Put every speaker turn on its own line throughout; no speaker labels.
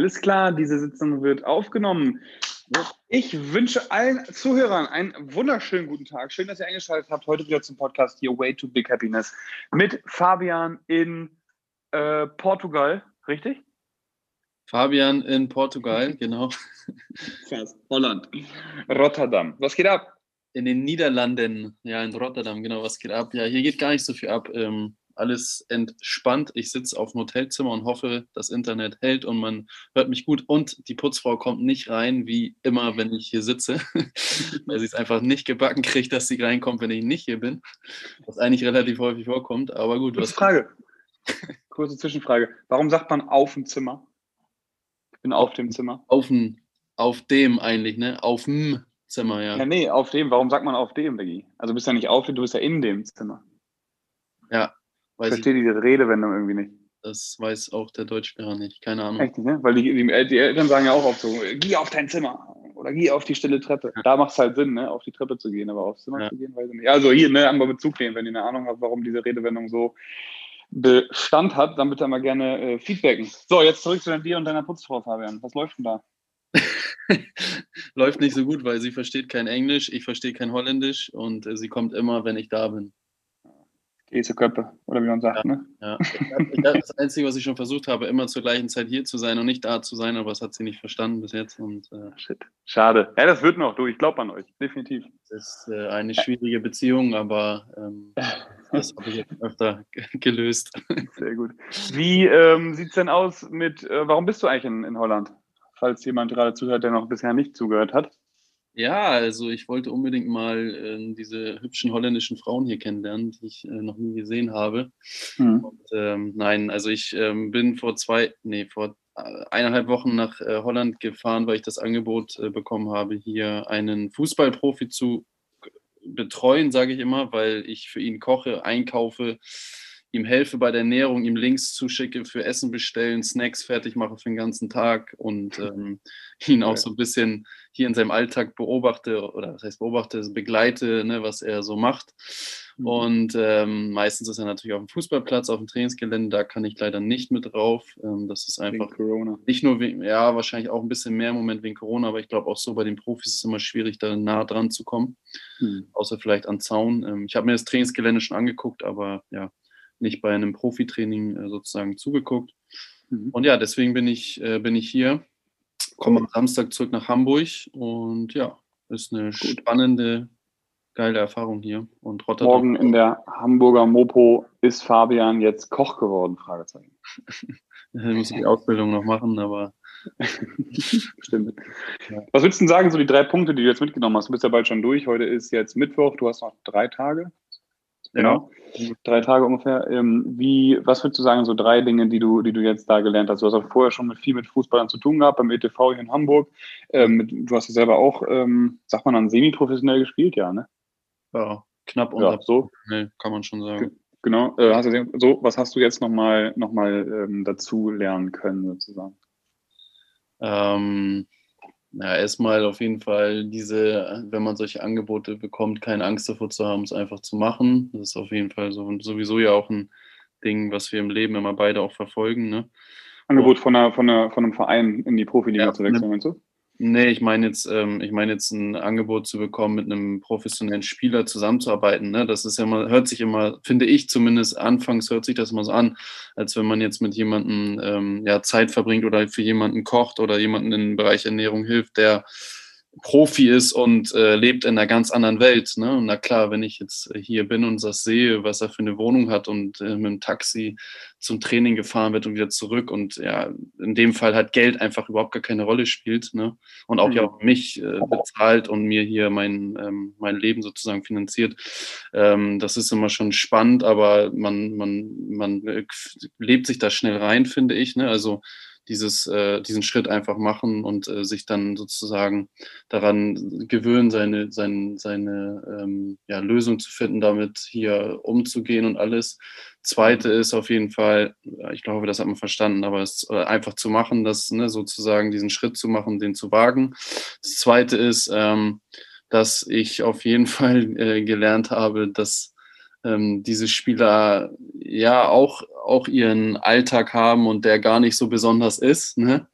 Alles klar, diese Sitzung wird aufgenommen. Ich wünsche allen Zuhörern einen wunderschönen guten Tag. Schön, dass ihr eingeschaltet habt. Heute wieder zum Podcast hier Way to Big Happiness mit Fabian in äh, Portugal, richtig?
Fabian in Portugal, genau.
Fast. Holland. Rotterdam. Was geht ab?
In den Niederlanden, ja, in Rotterdam, genau, was geht ab? Ja, hier geht gar nicht so viel ab. Ähm, alles entspannt. Ich sitze auf dem Hotelzimmer und hoffe, das Internet hält und man hört mich gut. Und die Putzfrau kommt nicht rein, wie immer, wenn ich hier sitze, weil sie es einfach nicht gebacken kriegt, dass sie reinkommt, wenn ich nicht hier bin. Was eigentlich relativ häufig vorkommt, aber gut.
Kurze Frage. Kurze Zwischenfrage. Warum sagt man auf dem Zimmer? Ich bin auf dem Zimmer.
Auf dem, auf dem eigentlich, ne? Auf dem Zimmer, ja.
Ja, nee, auf dem. Warum sagt man auf dem, Diggi? Also du bist ja nicht auf dem, du bist ja in dem Zimmer.
Ja,
ich verstehe diese Redewendung irgendwie nicht.
Das weiß auch der Deutschlehrer nicht, keine Ahnung.
Echt nicht, ne? Weil die, die, die, Eltern sagen ja auch oft so, geh auf dein Zimmer oder geh auf die stille Treppe. Ja. Da macht es halt Sinn, ne? auf die Treppe zu gehen, aber aufs Zimmer ja. zu gehen, weiß ich nicht. Also hier, ne, einmal Bezug nehmen, wenn ihr eine Ahnung habt, warum diese Redewendung so Bestand hat, dann bitte mal gerne äh, feedbacken. So, jetzt zurück zu dir und deiner Putzfrau, Fabian. Was läuft denn da?
läuft nicht so gut, weil sie versteht kein Englisch, ich verstehe kein Holländisch und äh, sie kommt immer, wenn ich da bin.
Käseköppe, oder wie man sagt,
ja,
ne?
Ja. Das Einzige, was ich schon versucht habe, immer zur gleichen Zeit hier zu sein und nicht da zu sein, aber das hat sie nicht verstanden bis jetzt. Und,
äh, Shit. Schade. Ja, das wird noch, du, ich glaube an euch, definitiv.
Das ist äh, eine schwierige Beziehung, aber ähm, das habe ich jetzt öfter gelöst.
Sehr gut. Wie ähm, sieht es denn aus mit, äh, warum bist du eigentlich in, in Holland? Falls jemand gerade zuhört, der noch bisher nicht zugehört hat.
Ja, also ich wollte unbedingt mal äh, diese hübschen holländischen Frauen hier kennenlernen, die ich äh, noch nie gesehen habe. Mhm. Und, ähm, nein, also ich ähm, bin vor zwei, nee, vor äh, eineinhalb Wochen nach äh, Holland gefahren, weil ich das Angebot äh, bekommen habe, hier einen Fußballprofi zu betreuen, sage ich immer, weil ich für ihn koche, einkaufe, ihm helfe bei der Ernährung, ihm Links zuschicke für Essen bestellen, Snacks fertig mache für den ganzen Tag und ähm, ihn auch so ein bisschen hier in seinem Alltag beobachte oder das heißt beobachte, begleite, ne, was er so macht. Mhm. Und ähm, meistens ist er natürlich auf dem Fußballplatz, auf dem Trainingsgelände, da kann ich leider nicht mit drauf. Ähm, das ist einfach wegen
Corona.
nicht nur, wegen, ja, wahrscheinlich auch ein bisschen mehr im Moment wegen Corona, aber ich glaube auch so bei den Profis ist es immer schwierig, da nah dran zu kommen, mhm. außer vielleicht an Zaun. Ähm, ich habe mir das Trainingsgelände schon angeguckt, aber ja, nicht bei einem Profitraining äh, sozusagen zugeguckt. Mhm. Und ja, deswegen bin ich, äh, bin ich hier, komme am Samstag zurück nach Hamburg und ja, ist eine Gut. spannende, geile Erfahrung hier. Und
Rotterdam. Morgen in der Hamburger Mopo ist Fabian jetzt Koch geworden? Fragezeichen.
ich muss die Ausbildung noch machen, aber.
Stimmt. Was würdest du denn sagen, so die drei Punkte, die du jetzt mitgenommen hast? Du bist ja bald schon durch. Heute ist jetzt Mittwoch, du hast noch drei Tage. Genau. Drei Tage ungefähr. Ähm, wie, was würdest du sagen, so drei Dinge, die du, die du jetzt da gelernt hast? Du hast auch vorher schon mit viel mit Fußballern zu tun gehabt, beim ETV hier in Hamburg. Ähm, du hast ja selber auch, ähm, sagt man dann, semi-professionell gespielt, ja, ne?
Ja, knapp unter. Ja,
so.
Kann man schon sagen.
Genau. Äh, hast du, so, was hast du jetzt nochmal noch mal, ähm, dazu lernen können, sozusagen?
Ähm, ja, erstmal auf jeden Fall diese, wenn man solche Angebote bekommt, keine Angst davor zu haben, es einfach zu machen. Das ist auf jeden Fall so und sowieso ja auch ein Ding, was wir im Leben immer beide auch verfolgen. Ne?
Angebot von, einer, von, einer, von einem Verein in die Profiliga ja, zu wechseln, meinst du?
Nee, ich meine jetzt, ähm, ich meine jetzt ein Angebot zu bekommen, mit einem professionellen Spieler zusammenzuarbeiten. Ne? Das ist ja mal, hört sich immer, finde ich zumindest, anfangs hört sich das immer so an, als wenn man jetzt mit jemandem ähm, ja, Zeit verbringt oder für jemanden kocht oder jemanden im Bereich Ernährung hilft, der Profi ist und äh, lebt in einer ganz anderen Welt. Ne? Und na klar, wenn ich jetzt hier bin und das sehe, was er für eine Wohnung hat und äh, mit dem Taxi zum Training gefahren wird und wieder zurück und ja, in dem Fall halt Geld einfach überhaupt gar keine Rolle spielt ne? und auch mhm. ja auch mich äh, bezahlt und mir hier mein, ähm, mein Leben sozusagen finanziert. Ähm, das ist immer schon spannend, aber man, man, man äh, lebt sich da schnell rein, finde ich. Ne? Also dieses, äh, diesen Schritt einfach machen und äh, sich dann sozusagen daran gewöhnen, seine, seine, seine ähm, ja, Lösung zu finden, damit hier umzugehen und alles. Zweite ist auf jeden Fall, ich glaube, das hat man verstanden, aber es äh, einfach zu machen, das ne, sozusagen diesen Schritt zu machen, den zu wagen. Das Zweite ist, ähm, dass ich auf jeden Fall äh, gelernt habe, dass ähm, diese Spieler ja auch, auch ihren Alltag haben und der gar nicht so besonders ist. Ne?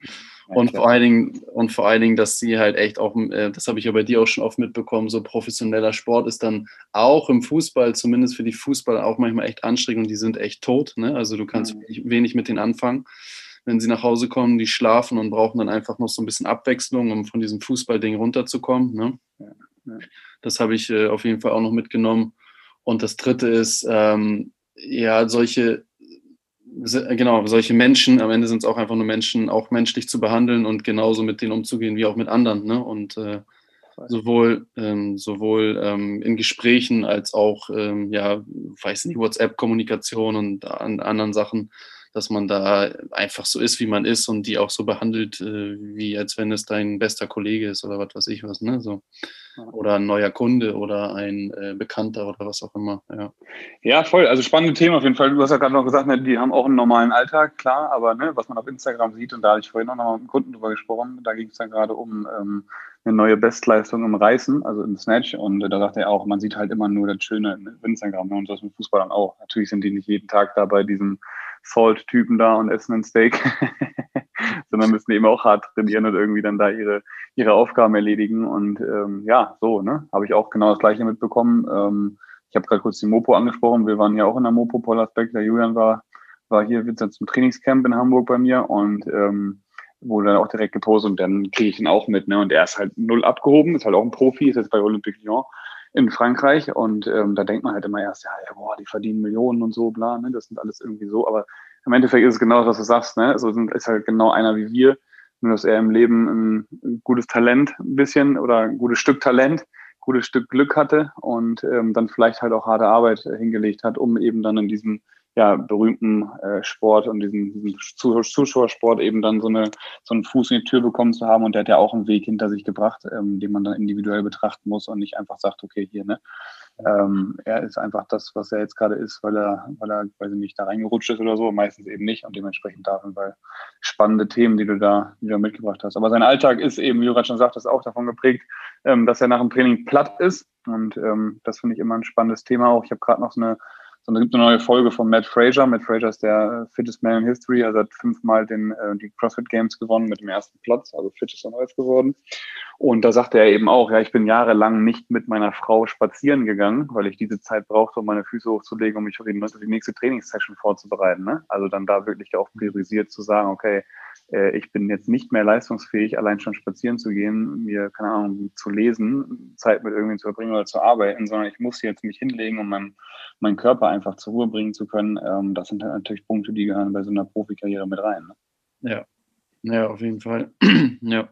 und vor allen Dingen, und vor allen Dingen, dass sie halt echt auch, äh, das habe ich ja bei dir auch schon oft mitbekommen, so professioneller Sport ist dann auch im Fußball, zumindest für die Fußballer, auch manchmal echt anstrengend und die sind echt tot. Ne? Also du kannst mhm. wenig, wenig mit denen anfangen. Wenn sie nach Hause kommen, die schlafen und brauchen dann einfach noch so ein bisschen Abwechslung, um von diesem Fußballding runterzukommen. Ne? Ja, ja. Das habe ich äh, auf jeden Fall auch noch mitgenommen. Und das dritte ist, ähm, ja, solche genau, solche Menschen, am Ende sind es auch einfach nur Menschen, auch menschlich zu behandeln und genauso mit denen umzugehen wie auch mit anderen. Ne? Und äh, sowohl, ähm, sowohl ähm, in Gesprächen als auch, ähm, ja, weiß nicht, WhatsApp-Kommunikation und an anderen Sachen, dass man da einfach so ist, wie man ist und die auch so behandelt, äh, wie als wenn es dein bester Kollege ist oder was weiß ich was, ne? So oder ein neuer Kunde oder ein äh, Bekannter oder was auch immer. Ja.
ja, voll. Also spannende Themen auf jeden Fall. Du hast ja gerade noch gesagt, ne, die haben auch einen normalen Alltag, klar, aber ne, was man auf Instagram sieht, und da hatte ich vorhin auch noch mit einem Kunden drüber gesprochen, da ging es dann gerade um ähm, eine neue Bestleistung im Reißen, also im Snatch. Und äh, da sagt er auch, man sieht halt immer nur das Schöne in Instagram ne, und das mit Fußballern auch. Natürlich sind die nicht jeden Tag da bei diesem Salt-Typen da und essen einen Steak, sondern müssen eben auch hart trainieren und irgendwie dann da ihre, ihre Aufgaben erledigen. Und ähm, ja, so, ne? Habe ich auch genau das gleiche mitbekommen. Ähm, ich habe gerade kurz die Mopo angesprochen. Wir waren ja auch in der Mopo Pollersbeck. Der Julian war, war hier zum Trainingscamp in Hamburg bei mir und ähm, wurde dann auch direkt gepostet und dann kriege ich ihn auch mit. Ne? Und er ist halt null abgehoben, ist halt auch ein Profi, ist jetzt bei Olympique Lyon in Frankreich und ähm, da denkt man halt immer erst, ja, ja, boah, die verdienen Millionen und so, bla, ne? das sind alles irgendwie so, aber im Endeffekt ist es genau das, was du sagst, ne? also ist halt genau einer wie wir, nur dass er im Leben ein, ein gutes Talent ein bisschen oder ein gutes Stück Talent, gutes Stück Glück hatte und ähm, dann vielleicht halt auch harte Arbeit hingelegt hat, um eben dann in diesem ja, berühmten äh, Sport und diesen, diesen Zuschauersport eben dann so, eine, so einen Fuß in die Tür bekommen zu haben. Und der hat ja auch einen Weg hinter sich gebracht, ähm, den man dann individuell betrachten muss und nicht einfach sagt, okay, hier, ne? Ähm, er ist einfach das, was er jetzt gerade ist, weil er, weil er, weiß ich nicht, da reingerutscht ist oder so, meistens eben nicht und dementsprechend davon, weil spannende Themen, die du da, die du mitgebracht hast. Aber sein Alltag ist eben, wie du schon sagtest, auch davon geprägt, ähm, dass er nach dem Training platt ist. Und ähm, das finde ich immer ein spannendes Thema auch. Ich habe gerade noch so eine sondern es gibt eine neue Folge von Matt Fraser. Matt Fraser ist der fittest man in history, also hat fünfmal den, äh, die CrossFit Games gewonnen mit dem ersten Platz, also fittest on earth geworden. Und da sagte er eben auch, ja, ich bin jahrelang nicht mit meiner Frau spazieren gegangen, weil ich diese Zeit brauchte, um meine Füße hochzulegen, um mich auf die nächste Trainingssession vorzubereiten. Ne? Also dann da wirklich auch priorisiert zu sagen, okay, äh, ich bin jetzt nicht mehr leistungsfähig, allein schon spazieren zu gehen, mir, keine Ahnung, zu lesen, Zeit mit irgendwie zu verbringen oder zu arbeiten, sondern ich muss jetzt mich hinlegen, um meinen, meinen Körper einfach zur Ruhe bringen zu können. Ähm, das sind halt natürlich Punkte, die gehören bei so einer Profikarriere mit rein.
Ne? Ja. Ja, auf jeden Fall. ja.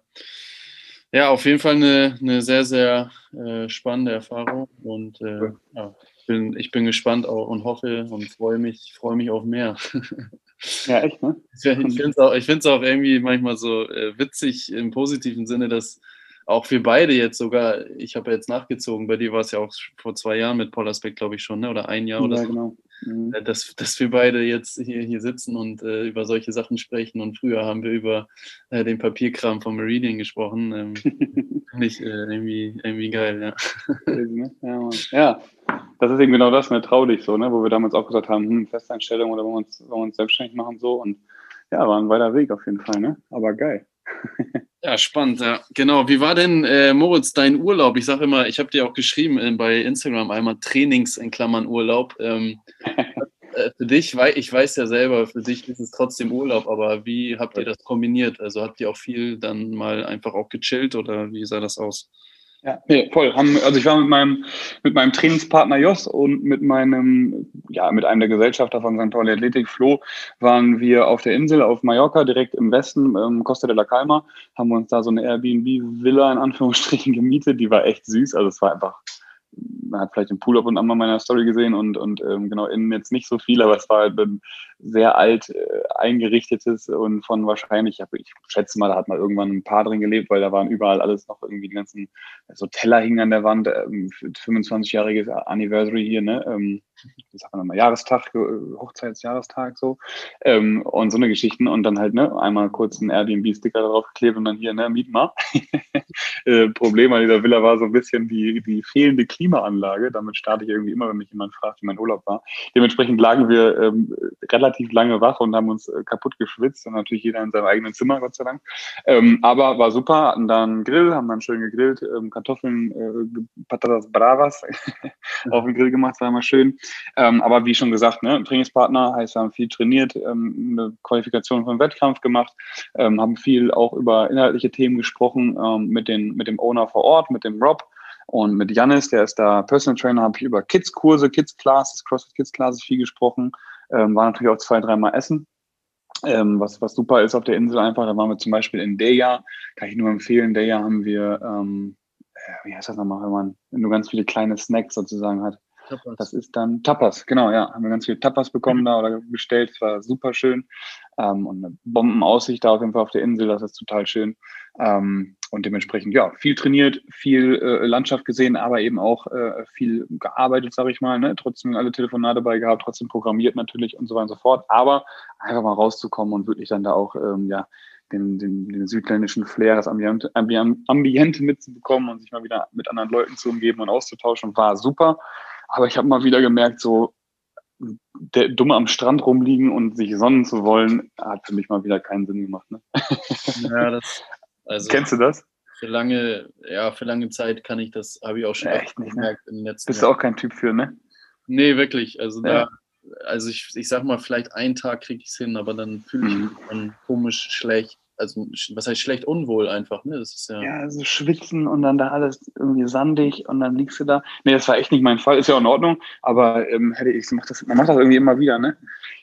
Ja, auf jeden Fall eine, eine sehr, sehr äh, spannende Erfahrung und äh, ja, bin, ich bin gespannt auch und hoffe und freue mich, freue mich auf mehr.
Ja, echt, ne?
Ich finde es auch, auch irgendwie manchmal so äh, witzig im positiven Sinne, dass auch wir beide jetzt sogar, ich habe ja jetzt nachgezogen, bei dir war es ja auch vor zwei Jahren mit Paul Aspekt, glaube ich schon, ne? oder ein Jahr ja, oder so. Genau. Mhm. Äh, dass, dass wir beide jetzt hier, hier sitzen und äh, über solche Sachen sprechen. Und früher haben wir über äh, den Papierkram von Meridian gesprochen. Ähm, Finde ich äh, irgendwie, irgendwie geil, ja.
Ne? ja, ja, das ist eben genau das, ne? trau dich so, ne? wo wir damals auch gesagt haben, hm, Festeinstellung oder wollen wir uns, wollen wir uns selbstständig machen so. Und ja, war ein weiter Weg auf jeden Fall, ne? aber geil.
Ja, spannend, ja. Genau. Wie war denn, äh, Moritz, dein Urlaub? Ich sage immer, ich habe dir auch geschrieben äh, bei Instagram einmal Trainings in Klammern Urlaub. Ähm, äh, für dich, weil ich weiß ja selber, für dich ist es trotzdem Urlaub, aber wie habt ihr das kombiniert? Also habt ihr auch viel dann mal einfach auch gechillt oder wie sah das aus?
Ja, nee, voll. also ich war mit meinem, mit meinem Trainingspartner Jos und mit meinem, ja, mit einem der Gesellschafter von St. Pauli Athletik, Flo, waren wir auf der Insel auf Mallorca, direkt im Westen, ähm, Costa de la Calma, haben uns da so eine Airbnb-Villa in Anführungsstrichen gemietet, die war echt süß, also es war einfach man hat vielleicht den Pool ab und an mal meiner Story gesehen und, und ähm, genau innen jetzt nicht so viel, aber es war halt ein sehr alt äh, eingerichtetes und von wahrscheinlich, ich schätze mal, da hat mal irgendwann ein Paar drin gelebt, weil da waren überall alles noch irgendwie die ganzen, so Teller hingen an der Wand, ähm, 25-jähriges Anniversary hier, ne? Ähm, wie sagt man immer, Jahrestag, äh, Hochzeitsjahrestag so ähm, und so eine Geschichten und dann halt ne einmal kurz einen Airbnb-Sticker drauf geklebt und dann hier ne miet mal. äh, Problem an dieser Villa war so ein bisschen die die fehlende Klimaanlage. Damit starte ich irgendwie immer, wenn mich jemand fragt, wie mein Urlaub war. Dementsprechend lagen wir ähm, relativ relativ lange wach und haben uns äh, kaputt geschwitzt und natürlich jeder in seinem eigenen Zimmer, Gott sei Dank. Ähm, aber war super, hatten dann einen Grill, haben dann schön gegrillt, ähm, Kartoffeln, äh, Patatas Bravas auf dem Grill gemacht, war immer schön. Ähm, aber wie schon gesagt, ne, Trainingspartner heißt, wir haben viel trainiert, ähm, eine Qualifikation für einen Wettkampf gemacht, ähm, haben viel auch über inhaltliche Themen gesprochen ähm, mit, den, mit dem Owner vor Ort, mit dem Rob und mit Janis, der ist da Personal Trainer, habe ich über Kids-Kurse, Kids-Classes, CrossFit Kids-Classes viel gesprochen. Ähm, war natürlich auch zwei, dreimal essen. Ähm, was, was super ist auf der Insel einfach, da waren wir zum Beispiel in Deja, kann ich nur empfehlen, Deja haben wir, ähm, äh, wie heißt das nochmal, wenn man nur ganz viele kleine Snacks sozusagen hat. Tapas. Das ist dann Tapas, genau, ja. Haben wir ganz viele Tapas bekommen mhm. da oder bestellt. Es war super schön. Ähm, und eine Bombenaussicht da auf jeden Fall auf der Insel, das ist total schön. Ähm, und dementsprechend, ja, viel trainiert, viel äh, Landschaft gesehen, aber eben auch äh, viel gearbeitet, sage ich mal. Ne? Trotzdem alle Telefonate dabei gehabt, trotzdem programmiert natürlich und so weiter und so fort. Aber einfach mal rauszukommen und wirklich dann da auch, ähm, ja, den, den, den südländischen Flair, das Ambiente, Ambiente mitzubekommen und sich mal wieder mit anderen Leuten zu umgeben und auszutauschen, war super. Aber ich habe mal wieder gemerkt, so der Dumme am Strand rumliegen und sich sonnen zu wollen, hat für mich mal wieder keinen Sinn gemacht. Ne?
Ja, das. Also
Kennst du das?
Für lange, ja, für lange Zeit kann ich das, habe ich auch schon
Echt nicht, ne? gemerkt
ne? in den letzten
Bist du auch kein Typ für, ne?
Nee, wirklich. Also ja. da, also ich, ich sag mal, vielleicht einen Tag kriege ich es hin, aber dann fühle ich mhm. mich dann komisch schlecht also was heißt schlecht unwohl einfach, ne? Das ist ja.
Ja, so schwitzen und dann da alles irgendwie sandig und dann liegst du da. Nee, das war echt nicht mein Fall, ist ja auch in Ordnung, aber ähm, hätte ich, mach das, man macht das irgendwie immer wieder, ne?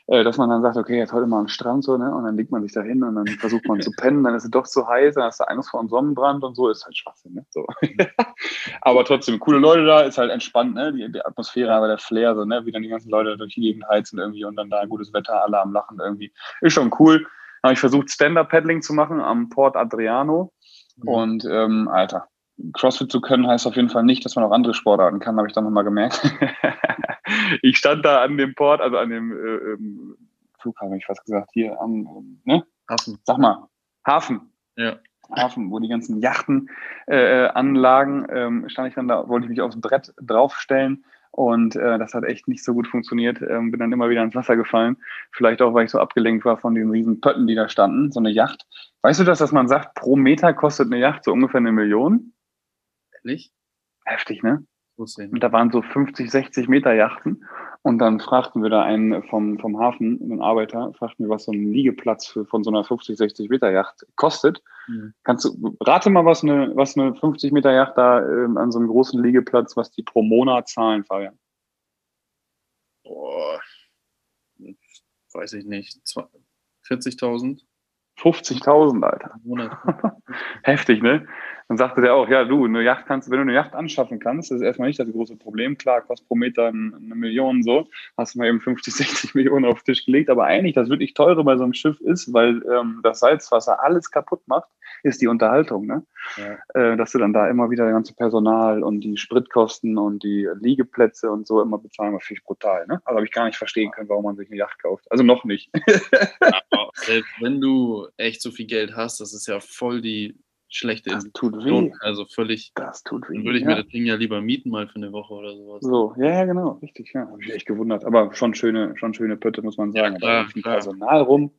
Äh, dass man dann sagt, okay, jetzt heute mal am Strand so, ne? Und dann legt man sich da hin und dann versucht man zu pennen, dann ist es doch zu heiß, dann hast du Angst vor einem Sonnenbrand und so, ist halt Schwachsinn, ne? So. aber trotzdem, coole Leute da, ist halt entspannt, ne? Die, die Atmosphäre, aber der Flair, so, ne? Wie dann die ganzen Leute durch die Gegend heizen irgendwie und dann da gutes Wetter, alle am Lachen irgendwie. Ist schon cool habe ich versucht, Stand-Up-Paddling zu machen am Port Adriano. Mhm. Und ähm, Alter, CrossFit zu können heißt auf jeden Fall nicht, dass man auch andere Sportarten kann, habe ich dann nochmal gemerkt. ich stand da an dem Port, also an dem äh, ähm, Flughafen, habe ich fast gesagt, hier am ne? Hafen. Sag mal, Hafen.
Ja.
Hafen, wo die ganzen Yachten äh, äh anlagen, ähm, stand ich dann da, wollte ich mich aufs Brett draufstellen und äh, das hat echt nicht so gut funktioniert. Ähm, bin dann immer wieder ins Wasser gefallen. Vielleicht auch, weil ich so abgelenkt war von den riesen Pötten, die da standen. So eine Yacht. Weißt du das, dass man sagt, pro Meter kostet eine Yacht so ungefähr eine Million?
Ehrlich?
Heftig, ne? Und da waren so 50, 60 Meter Yachten. Und dann fragten wir da einen vom, vom Hafen, einen Arbeiter, fragten wir, was so ein Liegeplatz für, von so einer 50, 60 Meter Yacht kostet. Mhm. Kannst du, rate mal, was eine, was eine 50 Meter Yacht da ähm, an so einem großen Liegeplatz, was die pro Monat zahlen, Fabian?
Boah, weiß ich nicht. 40.000?
50.000, Alter. Heftig, ne? Dann sagte der auch, ja, du, eine Yacht kannst, wenn du eine Yacht anschaffen kannst, das ist erstmal nicht das große Problem. Klar, kostet pro Meter eine Million so, hast du mal eben 50, 60 Millionen auf den Tisch gelegt. Aber eigentlich das wirklich teure bei so einem Schiff ist, weil ähm, das Salzwasser alles kaputt macht, ist die Unterhaltung, ne? Ja. Äh, dass du dann da immer wieder das ganze Personal und die Spritkosten und die Liegeplätze und so immer bezahlen, war viel brutal, ne? Also habe ich gar nicht verstehen können, warum man sich eine Yacht kauft. Also noch nicht.
Aber selbst wenn du echt so viel Geld hast, das ist ja voll die schlechte
das tut weh.
Also völlig.
Das tut weh.
Dann würde ich ja. mir das Ding ja lieber mieten mal für eine Woche oder sowas.
So, ja, ja, genau, richtig, ja. Habe ich echt gewundert. Aber schon schöne, schon schöne Pötte, muss man sagen. Ja, klar, da lief ein Personal rum.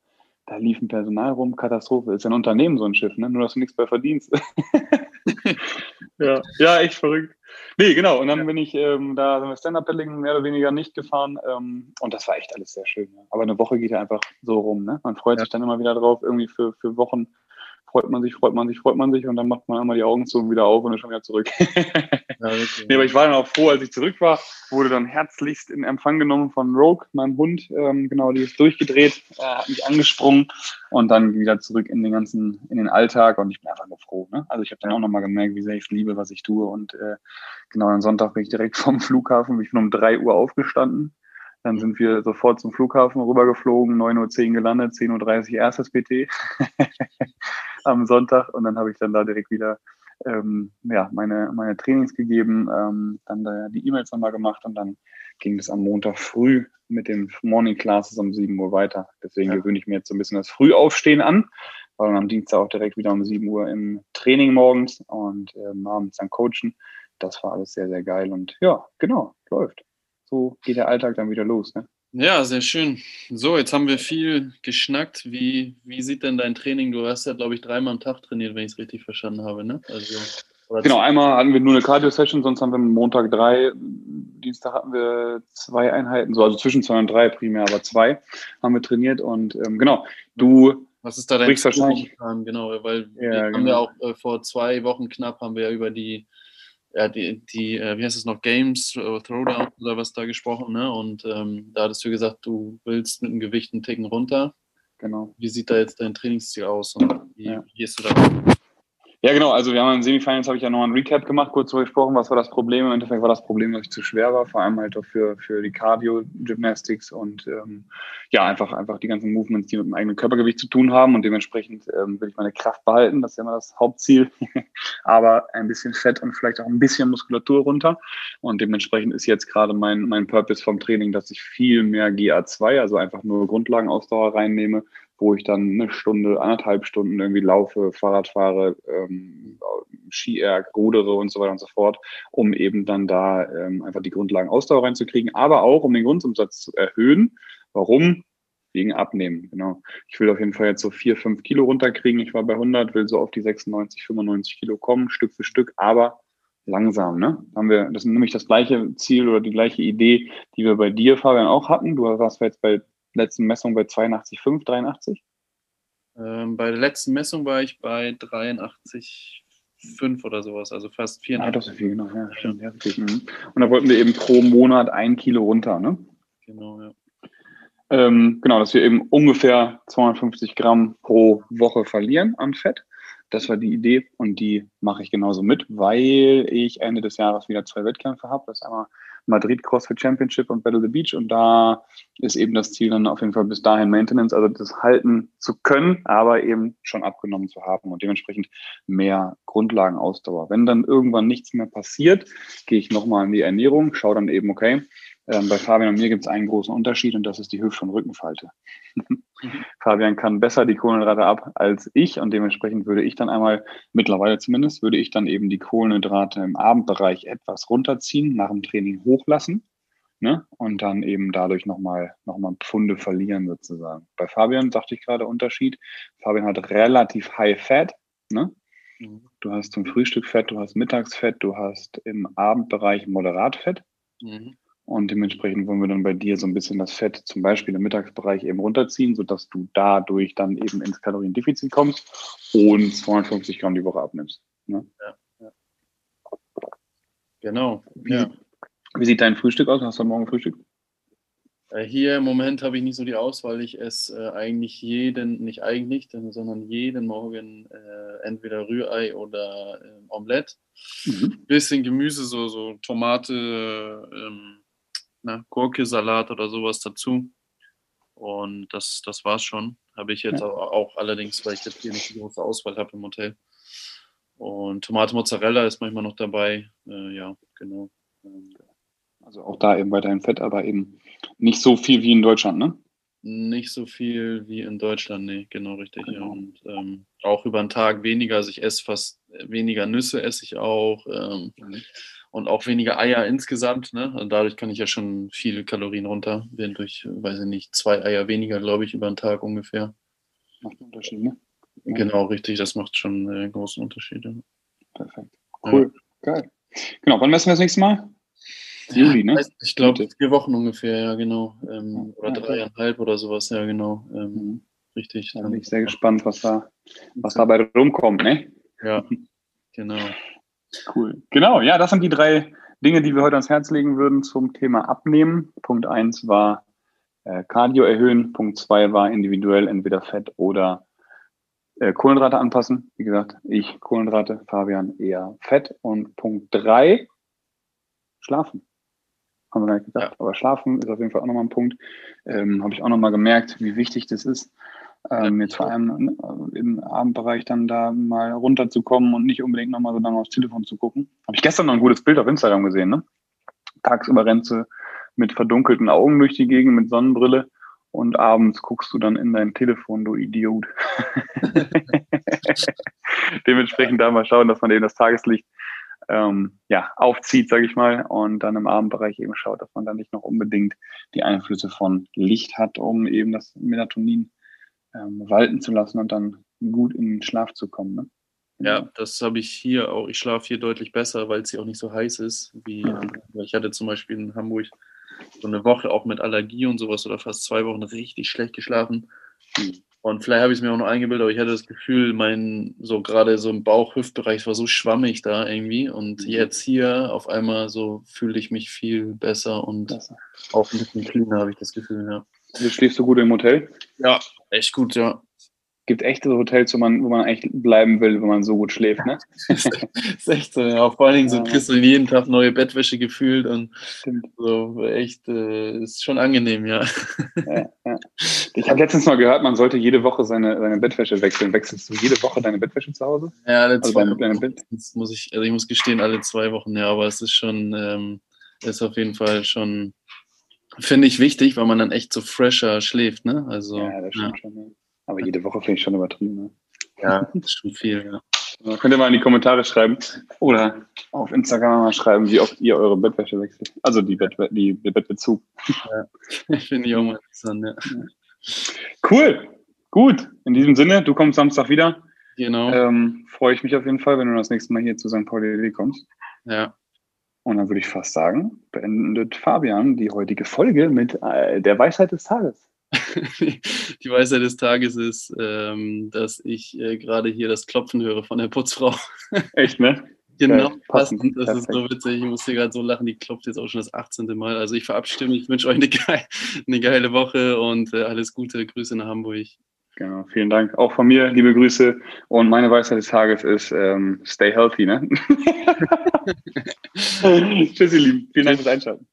Da lief ein Personal rum, Katastrophe. Ist ja ein Unternehmen, so ein Schiff, ne? Nur dass du nichts bei verdienst. ja, ja, echt verrückt. Nee, genau. Und dann ja. bin ich ähm, da Stand-Up-Paddling mehr oder weniger nicht gefahren. Ähm, und das war echt alles sehr schön. Ja. Aber eine Woche geht ja einfach so rum. Ne? Man freut ja. sich dann immer wieder drauf, irgendwie für, für Wochen freut man sich, freut man sich, freut man sich und dann macht man einmal die Augen zu und wieder auf und ist schon wieder zurück. ja, nee, aber ich war dann auch froh, als ich zurück war, wurde dann herzlichst in Empfang genommen von Rogue, meinem Hund. Ähm, genau, die ist durchgedreht, äh, hat mich angesprungen und dann wieder zurück in den ganzen, in den Alltag und ich bin einfach nur froh. Ne? Also ich habe dann auch nochmal gemerkt, wie sehr ich es liebe, was ich tue und äh, genau am Sonntag bin ich direkt vom Flughafen, ich bin um drei Uhr aufgestanden dann sind wir sofort zum Flughafen rübergeflogen, 9.10 Uhr gelandet, 10.30 Uhr erstes PT am Sonntag und dann habe ich dann da direkt wieder ähm, ja, meine, meine Trainings gegeben, ähm, dann da die E-Mails nochmal gemacht und dann ging es am Montag früh mit den Morning Classes um 7 Uhr weiter. Deswegen ja. gewöhne ich mir jetzt so ein bisschen das Frühaufstehen an, war dann am Dienstag auch direkt wieder um 7 Uhr im Training morgens und ähm, abends dann coachen. Das war alles sehr, sehr geil und ja, genau, läuft so geht der Alltag dann wieder los. Ne?
Ja, sehr schön. So, jetzt haben wir viel geschnackt. Wie, wie sieht denn dein Training? Du hast ja, glaube ich, dreimal am Tag trainiert, wenn ich es richtig verstanden habe. Ne?
Also, genau, einmal hatten wir nur eine Cardio-Session, sonst haben wir Montag drei, Dienstag hatten wir zwei Einheiten, so also zwischen zwei und drei primär, aber zwei haben wir trainiert und ähm, genau, du
was ist da dein wahrscheinlich Genau, weil ja, wir genau. haben ja auch äh, vor zwei Wochen knapp haben wir ja über die ja, die, die äh, wie heißt es noch, Games, äh, Throwdown oder was da gesprochen, ne? Und ähm, da hattest du gesagt, du willst mit dem Gewicht einen Ticken runter. Genau. Wie sieht da jetzt dein Trainingsziel aus und wie, ja. gehst du da?
Ja, genau. Also wir haben in Semifinals habe ich ja noch ein Recap gemacht, kurz gesprochen, was war das Problem. Im Endeffekt war das Problem, dass ich zu schwer war, vor allem halt auch für, für die Cardio-Gymnastics und ähm, ja, einfach, einfach die ganzen Movements, die mit dem eigenen Körpergewicht zu tun haben. Und dementsprechend ähm, will ich meine Kraft behalten. Das ist ja immer das Hauptziel. Aber ein bisschen Fett und vielleicht auch ein bisschen Muskulatur runter. Und dementsprechend ist jetzt gerade mein, mein Purpose vom Training, dass ich viel mehr GA2, also einfach nur Grundlagenausdauer reinnehme wo ich dann eine Stunde, anderthalb Stunden irgendwie laufe, Fahrrad fahre, ähm, Skierg, rudere und so weiter und so fort, um eben dann da ähm, einfach die Grundlagen Ausdauer reinzukriegen, aber auch um den Grundumsatz zu erhöhen. Warum? Wegen Abnehmen, genau. Ich will auf jeden Fall jetzt so vier, fünf Kilo runterkriegen. Ich war bei 100, will so auf die 96, 95 Kilo kommen, Stück für Stück, aber langsam, ne? Haben wir, das ist nämlich das gleiche Ziel oder die gleiche Idee, die wir bei dir, Fabian, auch hatten. Du warst jetzt bei letzten Messung bei 82,5, 83?
Ähm, bei der letzten Messung war ich bei 83,5 oder sowas, also fast 84. Ah,
das ist viel, genau. Ja, stimmt. Ja, mhm. Und da wollten wir eben pro Monat ein Kilo runter, ne?
Genau, ja.
Ähm, genau, dass wir eben ungefähr 250 Gramm pro Woche verlieren an Fett. Das war die Idee und die mache ich genauso mit, weil ich Ende des Jahres wieder zwei Wettkämpfe habe. Das ist einmal Madrid CrossFit Championship und Battle the Beach. Und da ist eben das Ziel dann auf jeden Fall bis dahin Maintenance, also das halten zu können, aber eben schon abgenommen zu haben und dementsprechend mehr Grundlagenausdauer. Wenn dann irgendwann nichts mehr passiert, gehe ich nochmal in die Ernährung, schaue dann eben, okay, ähm, bei Fabian und mir gibt es einen großen Unterschied und das ist die Hüft- und Rückenfalte. Mhm. Fabian kann besser die Kohlenhydrate ab als ich und dementsprechend würde ich dann einmal, mittlerweile zumindest, würde ich dann eben die Kohlenhydrate im Abendbereich etwas runterziehen, nach dem Training hochlassen ne? und dann eben dadurch nochmal noch mal Pfunde verlieren sozusagen. Bei Fabian sagte ich gerade Unterschied. Fabian hat relativ High Fat. Ne? Mhm. Du hast zum Frühstück Fett, du hast Mittagsfett, du hast im Abendbereich Moderatfett. Mhm. Und dementsprechend wollen wir dann bei dir so ein bisschen das Fett zum Beispiel im Mittagsbereich eben runterziehen, sodass du dadurch dann eben ins Kaloriendefizit kommst und 250 Gramm die Woche abnimmst. Ne? Ja, ja.
Genau.
Wie, ja. wie sieht dein Frühstück aus? Hast du morgen Frühstück?
Äh, hier im Moment habe ich nicht so die Auswahl. Ich esse äh, eigentlich jeden, nicht eigentlich, sondern jeden Morgen äh, entweder Rührei oder äh, Omelette. Mhm. Bisschen Gemüse, so, so Tomate, ähm, ne, Gurke, Salat oder sowas dazu. Und das, das war's schon. Habe ich jetzt ja. auch allerdings, weil ich jetzt hier nicht die große Auswahl habe im Hotel. Und Tomate Mozzarella ist manchmal noch dabei. Äh, ja, genau. Ähm,
also auch da eben weiterhin Fett, aber eben nicht so viel wie in Deutschland, ne?
Nicht so viel wie in Deutschland, nee, genau richtig. Genau. Ja. Und ähm, auch über den Tag weniger. Also ich esse fast weniger Nüsse, esse ich auch. Ähm, mhm und auch weniger Eier insgesamt. Ne? Und dadurch kann ich ja schon viele Kalorien runter, werden durch, weiß ich nicht, zwei Eier weniger, glaube ich, über den Tag ungefähr.
Macht einen Unterschied, ne?
Genau, richtig, das macht schon einen großen Unterschied. Ja.
Perfekt. Cool, ja. geil. Genau, wann messen wir das nächste Mal?
Juli, ne? Ich glaube, vier Wochen ungefähr, ja, genau. Ähm, oder dreieinhalb oder sowas, ja, genau. Ähm, mhm. Richtig.
Da bin ich sehr gespannt, was da, was dabei rumkommt, ne?
Ja, genau.
Cool. Genau, ja, das sind die drei Dinge, die wir heute ans Herz legen würden zum Thema Abnehmen. Punkt eins war äh, Cardio erhöhen. Punkt zwei war individuell entweder Fett oder äh, Kohlenhydrate anpassen. Wie gesagt, ich Kohlenhydrate, Fabian eher Fett. Und Punkt drei, schlafen. Haben wir gar nicht gedacht. Ja. Aber schlafen ist auf jeden Fall auch nochmal ein Punkt. Ähm, Habe ich auch nochmal gemerkt, wie wichtig das ist. Ähm, jetzt vor allem ne, im Abendbereich dann da mal runterzukommen und nicht unbedingt nochmal so lange aufs Telefon zu gucken. Habe ich gestern noch ein gutes Bild auf Instagram gesehen, ne? Tagsüber rennst du mit verdunkelten Augen durch die Gegend mit Sonnenbrille und abends guckst du dann in dein Telefon, du Idiot. Dementsprechend da mal schauen, dass man eben das Tageslicht ähm, ja, aufzieht, sage ich mal, und dann im Abendbereich eben schaut, dass man dann nicht noch unbedingt die Einflüsse von Licht hat, um eben das Melatonin ähm, walten zu lassen und dann gut in den Schlaf zu kommen. Ne?
Ja, das habe ich hier auch. Ich schlafe hier deutlich besser, weil es hier auch nicht so heiß ist. Wie. Ich hatte zum Beispiel in Hamburg so eine Woche auch mit Allergie und sowas oder fast zwei Wochen richtig schlecht geschlafen. Und vielleicht habe ich es mir auch noch eingebildet, aber ich hatte das Gefühl, mein, so gerade so im Bauch-Hüftbereich war so schwammig da irgendwie. Und mhm. jetzt hier auf einmal so fühle ich mich viel besser und besser. auch ein bisschen cleaner, habe ich das Gefühl, ja.
Du schläfst du gut im Hotel?
Ja, echt gut, ja
gibt echte Hotels, wo man, wo man eigentlich bleiben will, wenn man so gut schläft, ne?
das ist echt so, ja. Vor allen Dingen so kriegst du jeden Tag neue Bettwäsche gefühlt und Stimmt. so echt, äh, ist schon angenehm, ja.
ja, ja. Ich habe letztens mal gehört, man sollte jede Woche seine, seine Bettwäsche wechseln. Wechselst du jede Woche deine Bettwäsche zu Hause?
Ja, alle also zwei also Wochen. Das muss ich, also ich muss gestehen, alle zwei Wochen, ja, aber es ist schon, ähm, ist auf jeden Fall schon, finde ich wichtig, weil man dann echt so fresher schläft, ne? Also,
ja, das stimmt ja. schon. Aber jede Woche finde ich schon übertrieben. Ne?
Ja, das ist schon viel, ja.
Also könnt ihr mal in die Kommentare schreiben oder auf Instagram mal schreiben, wie oft ihr eure Bettwäsche wechselt. Also die, Bett, die, die Bettbezug.
Ja, finde ich auch mal interessant, ja.
Cool, gut. In diesem Sinne, du kommst Samstag wieder.
Genau.
Ähm, Freue ich mich auf jeden Fall, wenn du das nächste Mal hier zu St. Pauli kommst.
Ja.
Und dann würde ich fast sagen, beendet Fabian die heutige Folge mit äh, der Weisheit des Tages.
Die Weisheit des Tages ist, ähm, dass ich äh, gerade hier das Klopfen höre von der Putzfrau.
Echt, ne?
Genau, passend. Das Perfekt. ist so witzig. Ich muss hier gerade so lachen. Die klopft jetzt auch schon das 18. Mal. Also ich verabschiede mich. Ich wünsche euch eine, geile, eine geile Woche und äh, alles Gute. Grüße nach Hamburg.
Genau, vielen Dank. Auch von mir, liebe Grüße. Und meine Weisheit des Tages ist, ähm, stay healthy, ne? Tschüss, ihr Lieben. Vielen Dank fürs Einschalten.